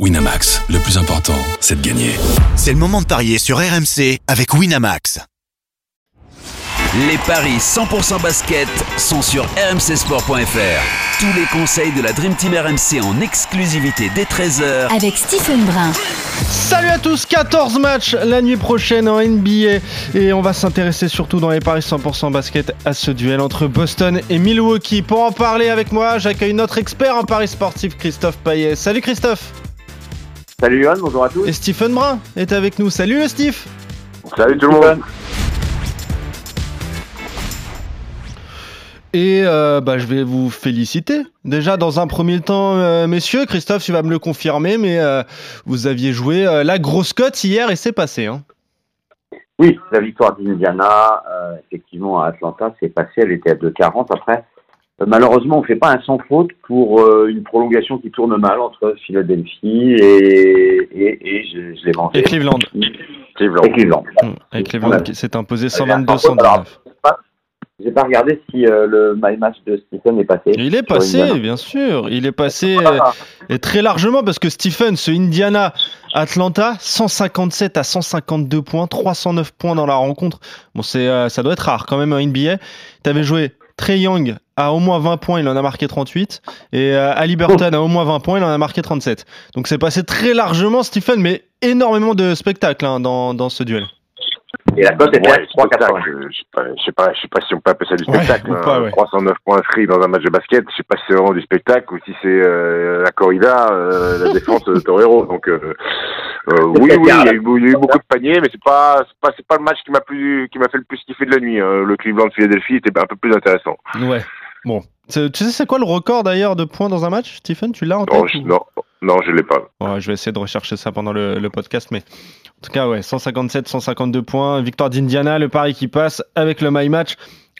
Winamax, le plus important, c'est de gagner. C'est le moment de parier sur RMC avec Winamax. Les paris 100% basket sont sur rmcsport.fr. Tous les conseils de la Dream Team RMC en exclusivité dès 13h avec Stephen Brun. Salut à tous, 14 matchs la nuit prochaine en NBA et on va s'intéresser surtout dans les paris 100% basket à ce duel entre Boston et Milwaukee. Pour en parler avec moi, j'accueille notre expert en paris sportif Christophe Payet. Salut Christophe Salut Johan, bonjour à tous. Et Stephen Brun est avec nous. Salut Steve Salut tout le monde Et euh, bah, je vais vous féliciter. Déjà, dans un premier temps, euh, messieurs, Christophe, tu vas me le confirmer, mais euh, vous aviez joué la grosse cote hier et c'est passé. Hein. Oui, la victoire d'Indiana, effectivement, à Atlanta, c'est passé. Elle était à 2,40 après. Euh, malheureusement, on ne fait pas un sans faute pour euh, une prolongation qui tourne mal entre Philadelphie et, et, et je, je l'ai vendu. Et Cleveland. Cleveland. Et Cleveland. Mmh, Et Cleveland qui s'est imposé Par contre, 122-119. alors, J'ai pas regardé si euh, le my match de Stephen est passé. Il est passé, Indiana. bien sûr. Il est passé euh, Ah, et très largement parce que Stephen, ce Indiana Atlanta, 157 à 152 points, 309 points dans la rencontre. Bon, c'est euh, ça doit être rare quand même en NBA. Tu avais joué Trey Young à au moins 20 points, il en a marqué 38 et euh, Ali Burton à au moins 20 points, il en a marqué 37. Donc c'est passé très largement Stephen mais énormément de spectacles hein, dans, dans ce duel. Et la cote était à Ouais, 3,80. spectacle. Je sais pas, je sais pas, je sais pas si on peut appeler ça du Ouais, spectacle. ou pas, hein. ouais. 309 points inscrits dans un match de basket, je sais pas si c'est vraiment du spectacle ou si c'est euh, la corrida, euh, la défense de Torero. Donc euh, oui, oui, il y, a eu, il y a eu beaucoup de paniers, mais c'est pas, c'est pas, c'est pas le match qui m'a plus, qui m'a fait le plus kiffer de la nuit. hein. Le Cleveland Philadelphie était un peu plus intéressant. Ouais. Bon, tu sais c'est quoi le record d'ailleurs de points dans un match, Stephen? Tu l'as en tête Non, je, ou- non, non, je l'ai pas. Ouais, je vais essayer de rechercher ça pendant le, le podcast, mais en tout cas, ouais, 157, 152 points. Victoire d'Indiana, le pari qui passe avec le My Match.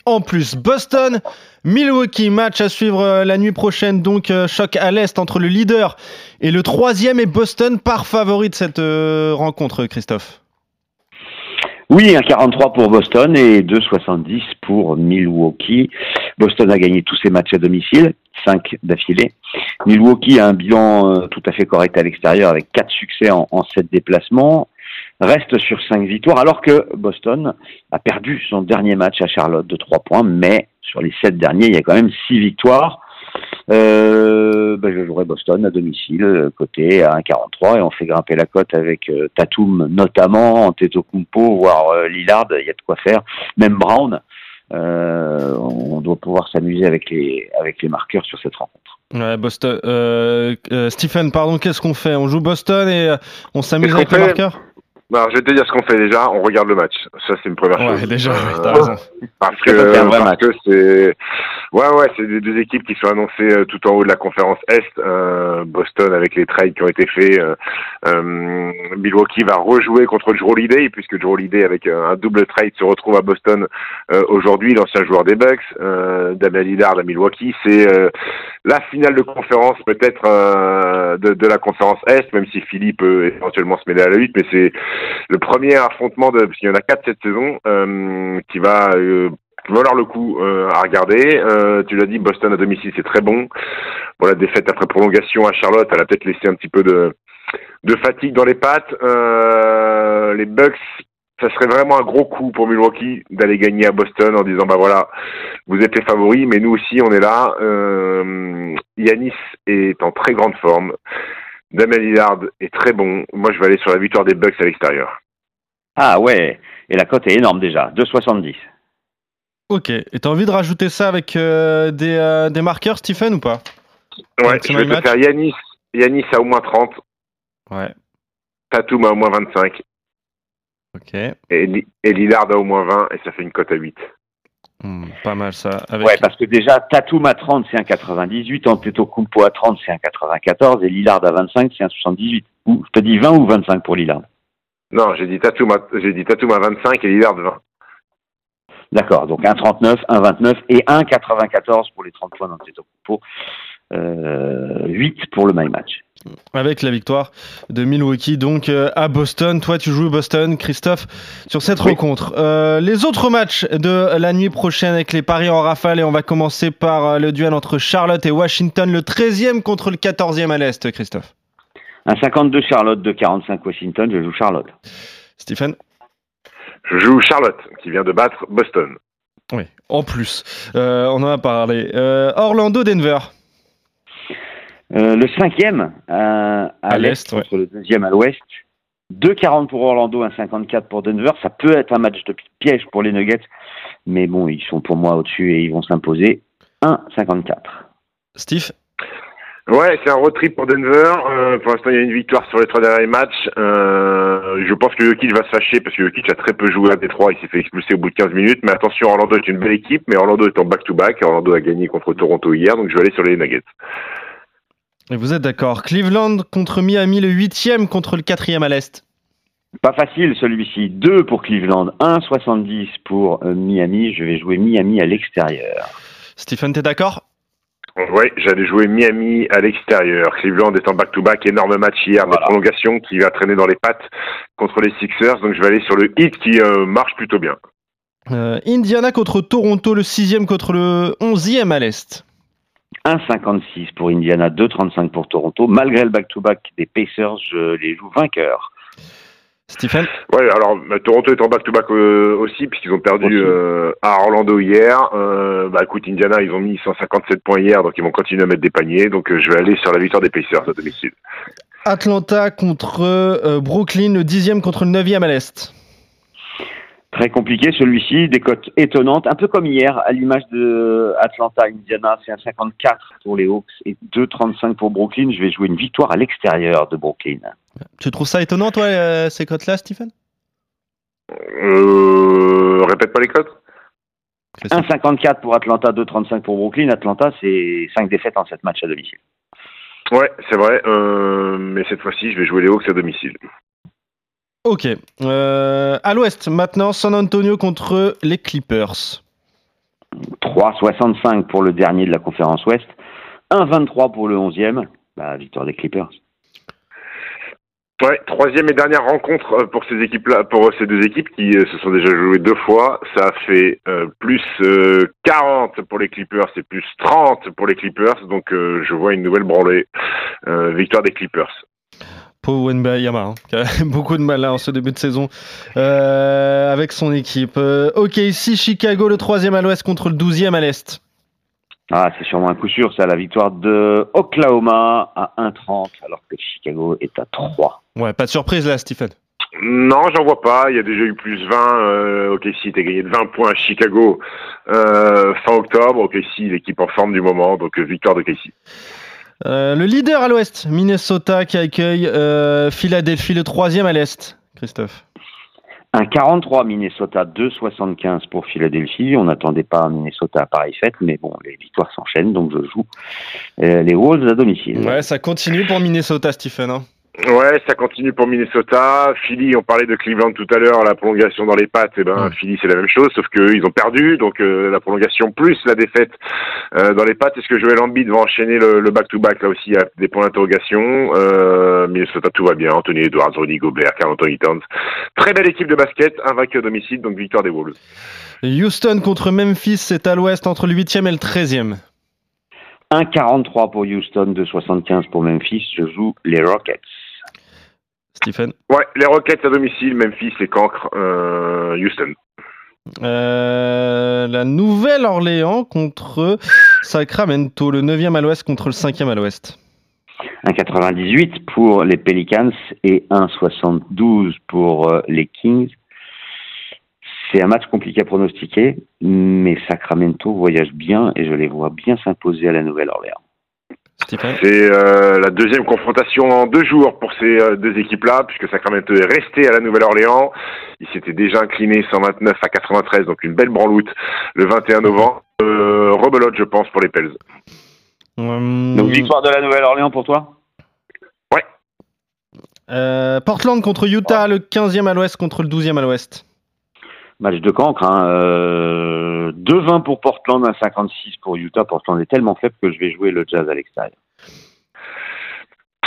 En plus, Boston, Milwaukee, match à suivre euh, la nuit prochaine. Donc, euh, choc à l'Est entre le leader et le troisième et Boston par favori de cette euh, rencontre, Christophe. Oui, un 43 pour Boston et 2,70 pour Milwaukee. Boston a gagné tous ses matchs à domicile, 5 d'affilée. Milwaukee a un bilan tout à fait correct à l'extérieur avec 4 succès en, en 7 déplacements. Reste sur 5 victoires alors que Boston a perdu son dernier match à Charlotte de 3 points, mais sur les 7 derniers, il y a quand même 6 victoires. Euh, ben, je jouerai Boston à domicile, euh, côté à 1,43 et on fait grimper la cote avec euh, Tatum notamment, Antetokounmpo, voire euh, Lillard, il y a de quoi faire. Même Brown, euh, on doit pouvoir s'amuser avec les avec les marqueurs sur cette rencontre. Ouais, Boston. euh, euh, Stephen, pardon, qu'est-ce qu'on fait? On joue Boston et euh, on s'amuse avec les fait? Alors, je vais te dire ce qu'on fait déjà. On regarde le match. Ça, c'est une première Ouais, chose. déjà, Euh, t'as raison. Parce que, c'est, ouais, ouais, c'est des deux équipes qui sont annoncées euh, tout en haut de la conférence Est. Euh, Boston avec les trades qui ont été faits. euh, euh, Milwaukee va rejouer contre Joe Holiday puisque Joe Holiday avec euh, un double trade se retrouve à Boston euh, aujourd'hui, l'ancien joueur des Bucks. Euh, Damien Lillard à Milwaukee, c'est euh, la finale de conférence peut-être euh, de, de la conférence Est, même si Philippe peut éventuellement se mêler à la lutte, mais c'est le premier affrontement de, parce qu'il y en a quatre cette saison, euh, qui va euh, valoir le coup euh, à regarder. Tu l'as dit, Boston à domicile, c'est très bon. Bon, la défaite après prolongation à Charlotte, elle a peut-être laissé un petit peu de, fatigue dans les pattes. Les Bucks, ça serait vraiment un gros coup pour Milwaukee d'aller gagner à Boston en disant, bah voilà, vous êtes les favoris, mais nous aussi, on est là. Yanis est en très grande forme. Damien Lillard est très bon. Moi, je vais aller sur la victoire des Bucks à l'extérieur. Ah ouais, et la cote est énorme déjà, 2,70. Ok. Et t'as envie de rajouter ça avec euh, des, euh, des marqueurs, Stephen, ou pas? Ouais, je vais te faire Yanis, Yanis à au moins 30, Ouais. Tatum à au moins 25 Ok. et, et Lillard à au moins 20 et ça fait une cote à 8. Hmm, pas mal ça. Avec... Ouais, parce que déjà, Tatum à 30, c'est un 98, Antetokounmpo à 30, c'est un 94, et Lillard à 25, c'est un 78. Ou, je te dis 20 ou 25 pour Lillard Non, j'ai dit Tatum à, j'ai dit Tatum à 25 et Lillard 20. D'accord, donc 1,39, 1,29 et 1,94 pour les 30 points d'Antetokounmpo. Euh, 8 pour le my match. Avec la victoire de Milwaukee donc euh, à Boston. Toi, tu joues Boston, Christophe, sur cette Oui. rencontre. Euh, les autres matchs de la nuit prochaine avec les paris en rafale et on va commencer par euh, le duel entre Charlotte et Washington, le 13e contre le 14e à l'Est, Christophe. Un 52 Charlotte, 2,45 Washington, je joue Charlotte. Stephen Je joue Charlotte, qui vient de battre Boston. Oui, en plus. Euh, on en a parlé. Euh, Orlando-Denver. Euh, le cinquième euh, à, À l'est l'est, ouais. contre le deuxième à l'ouest. 2,40 pour Orlando, 1,54 pour Denver. Ça peut être un match de piège pour les Nuggets, mais bon, ils sont pour moi au-dessus et ils vont s'imposer. 1,54. Steve? Ouais, c'est un road trip pour Denver. Euh, pour l'instant, il y a une victoire sur les trois derniers matchs. Euh, je pense que Jokic va se fâcher parce que Jokic a très peu joué à Détroit. Il s'est fait expulser au bout de 15 minutes. Mais attention, Orlando est une belle équipe, mais Orlando est en back-to-back. Orlando a gagné contre Toronto hier, donc je vais aller sur les Nuggets. Et vous êtes d'accord. Cleveland contre Miami, le huitième contre le quatrième à l'Est. Pas facile celui-ci. 2 pour Cleveland, 1,70 pour euh, Miami. Je vais jouer Miami à l'extérieur. Stephen, t'es d'accord? Ouais, j'allais jouer Miami à l'extérieur. Cleveland est en back-to-back. Énorme match hier de prolongation qui va traîner dans les pattes contre les Sixers. Donc je vais aller sur le hit qui euh, marche plutôt bien. Euh, Indiana contre Toronto, le sixième contre le onzième à l'Est. 1,56 pour Indiana, 2,35 pour Toronto. Malgré le back-to-back des Pacers, je les joue vainqueurs. Stephen Ouais, alors bah, Toronto est en back-to-back euh, aussi puisqu'ils ont perdu euh, à Orlando hier. Euh, bah écoute, Indiana, ils ont mis 157 points hier, donc ils vont continuer à mettre des paniers. Donc euh, je vais aller sur la victoire des Pacers à domicile. Atlanta contre euh, Brooklyn, le dixième contre le neuvième à l'Est. Très compliqué celui-ci, des cotes étonnantes, un peu comme hier, à l'image de Atlanta-Indiana, c'est un 54 pour les Hawks et 2,35 pour Brooklyn. Je vais jouer une victoire à l'extérieur de Brooklyn. Tu trouves ça étonnant, toi, euh, ces cotes-là, Stephen? Euh, répète pas les codes 1,54 pour Atlanta, 2,35 pour Brooklyn. Atlanta, c'est 5 défaites en 7 matchs à domicile. Ouais, c'est vrai. Euh, mais cette fois-ci, je vais jouer les Hawks à domicile. Ok. Euh, à l'Ouest, maintenant, San Antonio contre les Clippers. 3,65 pour le dernier de la conférence Ouest. 1,23 pour le 11e. Bah, victoire des Clippers. Ouais, troisième et dernière rencontre euh, pour ces équipes-là, pour ces deux équipes qui euh, se sont déjà jouées deux fois. Ça a fait euh, plus euh, 40 pour les Clippers et plus 30 pour les Clippers. Donc euh, je vois une nouvelle branlée. Euh, victoire des Clippers. Paul Wenbayama, hein, qui a beaucoup de mal là en ce début de saison euh, avec son équipe. Euh, ok, ici Chicago, le troisième à l'ouest contre le douzième à l'est. Ah, c'est sûrement un coup sûr, ça, la victoire de Oklahoma à 1,30 alors que Chicago est à 3. Ouais, pas de surprise là, Stephen. Non, j'en vois pas. Il y a déjà eu plus 20. Euh, OKC était gagné de 20 points à Chicago euh, fin octobre. OKC, l'équipe en forme du moment. Donc euh, victoire de OKC. Euh, le leader à l'ouest, Minnesota qui accueille euh, Philadelphie, le troisième à l'est. Christophe. 1,43 Minnesota, 2,75 pour Philadelphie. On n'attendait pas Minnesota à pareille fête, mais bon, les victoires s'enchaînent, donc je joue euh, les Wolves à domicile. Ouais, ça continue pour Minnesota, Stephen. hein. Ouais, ça continue pour Minnesota. Philly, on parlait de Cleveland tout à l'heure, la prolongation dans les pattes. Et ben, Ouais. Philly, c'est la même chose, sauf qu'eux, ils ont perdu. Donc, euh, la prolongation plus la défaite euh, dans les pattes. Est-ce que Joel Embiid va enchaîner le le back-to-back Là aussi, il y a des points d'interrogation? Euh, Minnesota, tout va bien. Anthony Edwards, Rudy Gobert, Carl Anthony Towns. Très belle équipe de basket, invaincu à domicile, donc victoire des Wolves. Houston contre Memphis, c'est à l'ouest entre le huitième et le treizième. 1,43 pour Houston, 2,75 pour Memphis. Je joue les Rockets. Stephen. Ouais, les Rockets à domicile, Memphis, les Cancres, euh, Houston. Euh, la Nouvelle-Orléans contre Sacramento, le 9e à l'ouest contre le 5e à l'ouest. 1,98 pour les Pelicans et 1,72 pour euh, les Kings. C'est un match compliqué à pronostiquer, mais Sacramento voyage bien et je les vois bien s'imposer à la Nouvelle-Orléans. C'est euh, la deuxième confrontation en deux jours pour ces euh, deux équipes-là, puisque Sacramento est resté à la Nouvelle-Orléans. Il s'était déjà incliné 129 à 93, donc une belle branloute le 21 novembre. Euh, rebelote, je pense, pour les Pels. Hum, Donc victoire de la Nouvelle-Orléans pour toi? Euh, Portland contre Utah, le 15e à l'ouest contre le 12e à l'ouest. Match de cancre, hein. Euh, 2,20 pour Portland, 1,56 pour Utah. Portland est tellement faible que je vais jouer le Jazz à l'extérieur.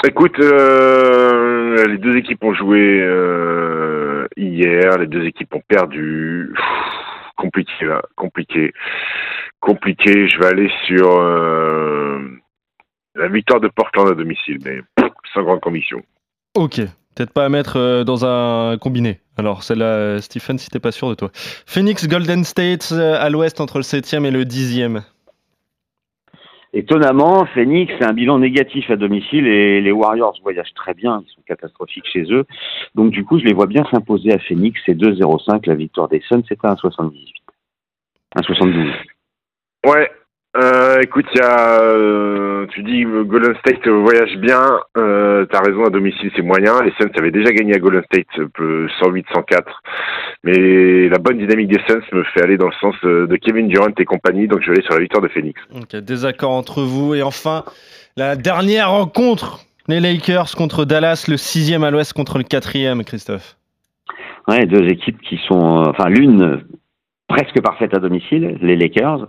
Écoute, euh, les deux équipes ont joué euh, hier, les deux équipes ont perdu. Pff, compliqué là, compliqué, compliqué. Je vais aller sur euh, la victoire de Portland à domicile, mais pff, sans grande conviction. Ok, peut-être pas à mettre dans un combiné. Alors, celle-là, Stephen, si t'es pas sûr de toi. Phoenix Golden State à l'ouest entre le 7e et le 10e. Étonnamment, Phoenix, c'est un bilan négatif à domicile et les Warriors voyagent très bien, ils sont catastrophiques chez eux. Donc du coup, je les vois bien s'imposer à Phoenix, c'est 2-0-5, la victoire des Suns, c'était un 78. Un 72. Ouais, euh, écoute, y a, euh, tu dis Golden State voyage bien. Euh, T'as raison, à domicile c'est moyen. Les Suns avaient déjà gagné à Golden State 108-104, mais la bonne dynamique des Suns me fait aller dans le sens de Kevin Durant et compagnie, donc je vais aller sur la victoire de Phoenix. Ok, désaccord entre vous et enfin la dernière rencontre, les Lakers contre Dallas, le sixième à l'Ouest contre le quatrième, Christophe. Ouais, deux équipes qui sont, euh, enfin l'une presque parfaite à domicile, les Lakers,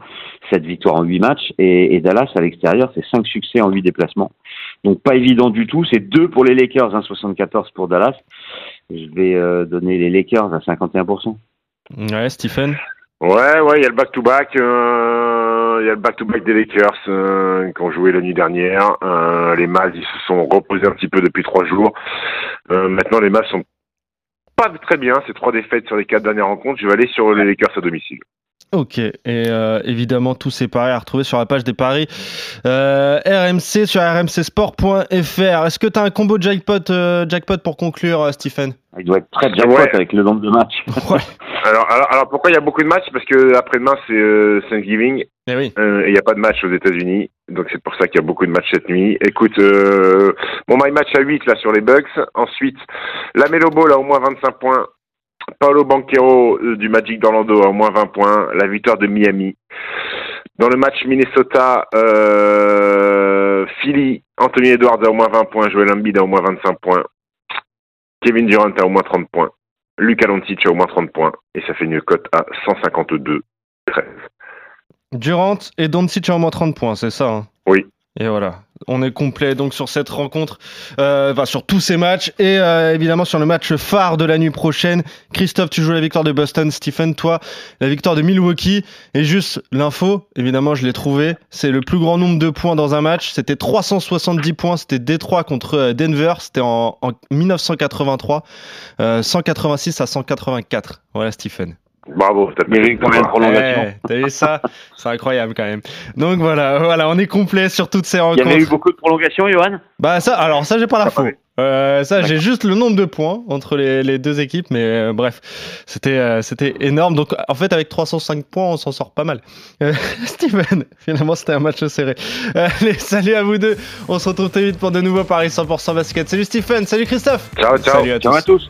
cette victoire en 8 matchs, et, Dallas à l'extérieur, c'est 5 succès en 8 déplacements. Donc pas évident du tout, c'est 2 pour les Lakers, 1,74 pour Dallas. Je vais euh, donner les Lakers à 51%. Ouais, Stephen Ouais, ouais, il y a le back-to-back. Euh, il y a le back-to-back des Lakers euh, qui ont joué la nuit dernière. les Mavs, ils se sont reposés un petit peu depuis trois jours. maintenant, les Mavs sont pas très bien, ces trois défaites sur les quatre dernières rencontres. Je vais aller sur les Lakers à domicile. Ok, et euh, évidemment tous ces paris à retrouver sur la page des paris euh, RMC sur rmcsport.fr. Est-ce que tu as un combo jackpot, euh, jackpot pour conclure, Stephen? Il doit être très jackpot avec le nombre de matchs. alors, alors, pourquoi il y a beaucoup de matchs? Parce que après-demain c'est Thanksgiving eh et il n'y a pas de match aux États-Unis, donc c'est pour ça qu'il y a beaucoup de matchs cette nuit. Écoute, mon my match à 8 là sur les Bucks. Ensuite, la Melo Ball a au moins 25 points Paolo Banquero euh, du Magic d'Orlando a au moins 20 points. La victoire de Miami. Dans le match Minnesota, euh, Philly, Anthony Edwards a au moins 20 points. Joel Embiid a au moins 25 points. Kevin Durant a au moins 30 points. Luca Doncic a au moins 30 points. Et ça fait une cote à 152 13. Durant et Doncic a au moins 30 points, c'est ça hein? Oui. Et voilà, on est complet donc sur cette rencontre, euh, enfin sur tous ces matchs et euh, évidemment sur le match phare de la nuit prochaine. Christophe, tu joues la victoire de Boston, Stephen, toi la victoire de Milwaukee. Et juste l'info, évidemment je l'ai trouvé, c'est le plus grand nombre de points dans un match. C'était 370 points, c'était Détroit contre euh, Denver, c'était en, en 1983, 186 à 184. Voilà Stephen. Bravo, t'as eu quand même prolongation. Eh, t'as vu ça C'est incroyable quand même. Donc voilà, voilà, on est complet sur toutes ces rencontres. Il y avait eu beaucoup de prolongations, Johan? Bah ça, alors ça j'ai pas la faute. Euh, ça, j'ai juste le nombre de points entre les, les deux équipes, mais euh, bref, c'était euh, c'était énorme. Donc, en fait, avec 305 points, on s'en sort pas mal. Steven, finalement, c'était un match serré. Allez, salut à vous deux. On se retrouve très vite pour de nouveaux paris 100% basket. Salut Stephen, salut Christophe. Ciao, ciao. Salut à ciao à tous.